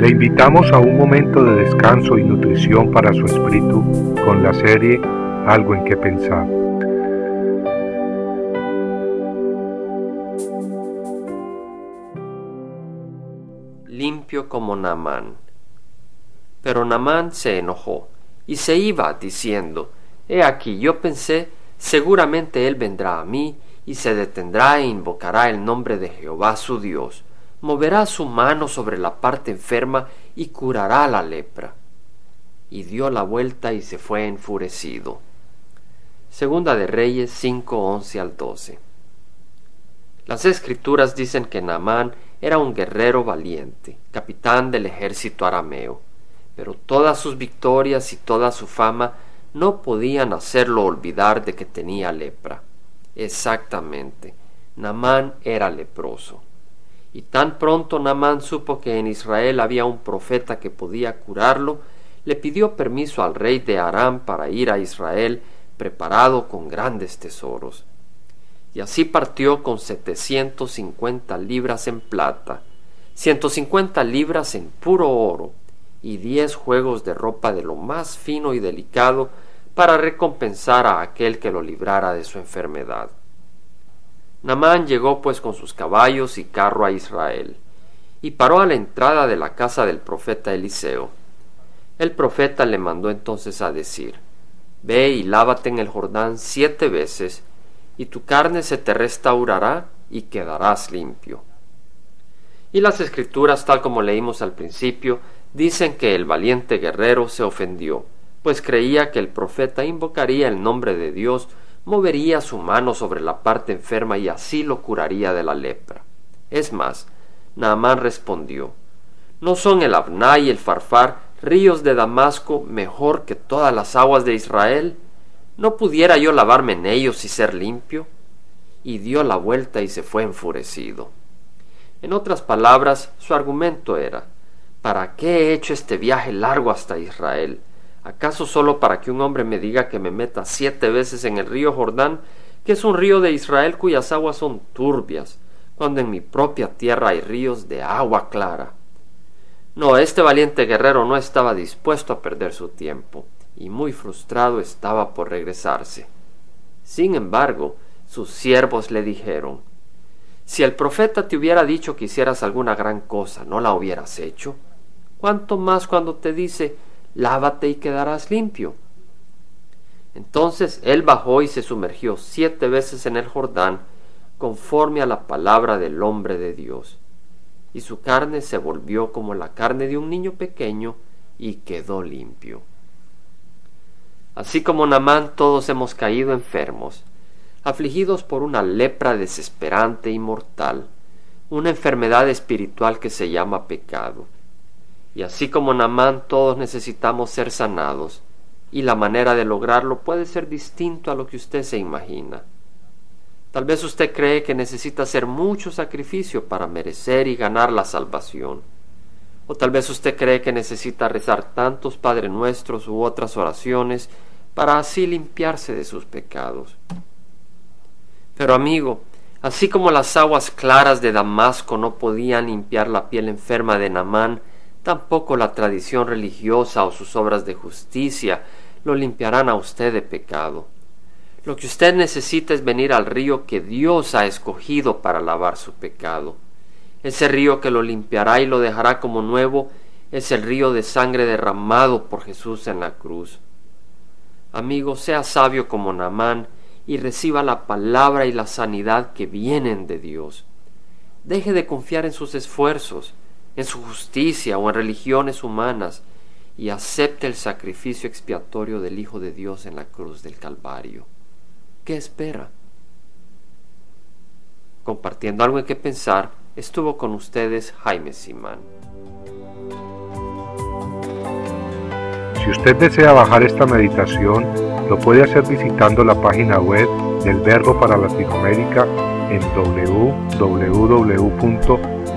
Le invitamos a un momento de descanso y nutrición para su espíritu con la serie Algo en que pensar. Limpio como Namán. Pero Namán se enojó y se iba diciendo, He aquí, yo pensé, seguramente él vendrá a mí y se detendrá e invocará el nombre de Jehová su Dios moverá su mano sobre la parte enferma y curará la lepra. Y dio la vuelta y se fue enfurecido. Segunda de Reyes 5, 11 al 12. Las escrituras dicen que Naamán era un guerrero valiente, capitán del ejército arameo, pero todas sus victorias y toda su fama no podían hacerlo olvidar de que tenía lepra. Exactamente, Naamán era leproso. Y tan pronto Namán supo que en Israel había un profeta que podía curarlo, le pidió permiso al rey de Aram para ir a Israel preparado con grandes tesoros. Y así partió con setecientos cincuenta libras en plata, ciento cincuenta libras en puro oro, y diez juegos de ropa de lo más fino y delicado para recompensar a aquel que lo librara de su enfermedad. Namán llegó pues con sus caballos y carro a Israel, y paró a la entrada de la casa del profeta Eliseo. El profeta le mandó entonces a decir, Ve y lávate en el Jordán siete veces, y tu carne se te restaurará y quedarás limpio. Y las escrituras, tal como leímos al principio, dicen que el valiente guerrero se ofendió, pues creía que el profeta invocaría el nombre de Dios movería su mano sobre la parte enferma y así lo curaría de la lepra. Es más, Naamán respondió, ¿no son el Abná y el Farfar ríos de Damasco mejor que todas las aguas de Israel? ¿No pudiera yo lavarme en ellos y ser limpio? Y dio la vuelta y se fue enfurecido. En otras palabras, su argumento era, ¿para qué he hecho este viaje largo hasta Israel? ¿Acaso solo para que un hombre me diga que me meta siete veces en el río Jordán, que es un río de Israel cuyas aguas son turbias, cuando en mi propia tierra hay ríos de agua clara? No, este valiente guerrero no estaba dispuesto a perder su tiempo, y muy frustrado estaba por regresarse. Sin embargo, sus siervos le dijeron, Si el profeta te hubiera dicho que hicieras alguna gran cosa, ¿no la hubieras hecho? ¿Cuánto más cuando te dice, lávate y quedarás limpio. Entonces él bajó y se sumergió siete veces en el Jordán, conforme a la palabra del hombre de Dios. Y su carne se volvió como la carne de un niño pequeño y quedó limpio. Así como Namán todos hemos caído enfermos, afligidos por una lepra desesperante y mortal, una enfermedad espiritual que se llama pecado. Y así como Namán todos necesitamos ser sanados, y la manera de lograrlo puede ser distinto a lo que usted se imagina. Tal vez usted cree que necesita hacer mucho sacrificio para merecer y ganar la salvación. O tal vez usted cree que necesita rezar tantos Padre Nuestros u otras oraciones para así limpiarse de sus pecados. Pero amigo, así como las aguas claras de Damasco no podían limpiar la piel enferma de Namán, Tampoco la tradición religiosa o sus obras de justicia lo limpiarán a usted de pecado. Lo que usted necesita es venir al río que Dios ha escogido para lavar su pecado. Ese río que lo limpiará y lo dejará como nuevo es el río de sangre derramado por Jesús en la cruz. Amigo, sea sabio como Namán y reciba la palabra y la sanidad que vienen de Dios. Deje de confiar en sus esfuerzos en su justicia o en religiones humanas y acepte el sacrificio expiatorio del Hijo de Dios en la cruz del Calvario. ¿Qué espera? Compartiendo algo en que pensar, estuvo con ustedes Jaime Simán. Si usted desea bajar esta meditación, lo puede hacer visitando la página web del Verbo para Latinoamérica en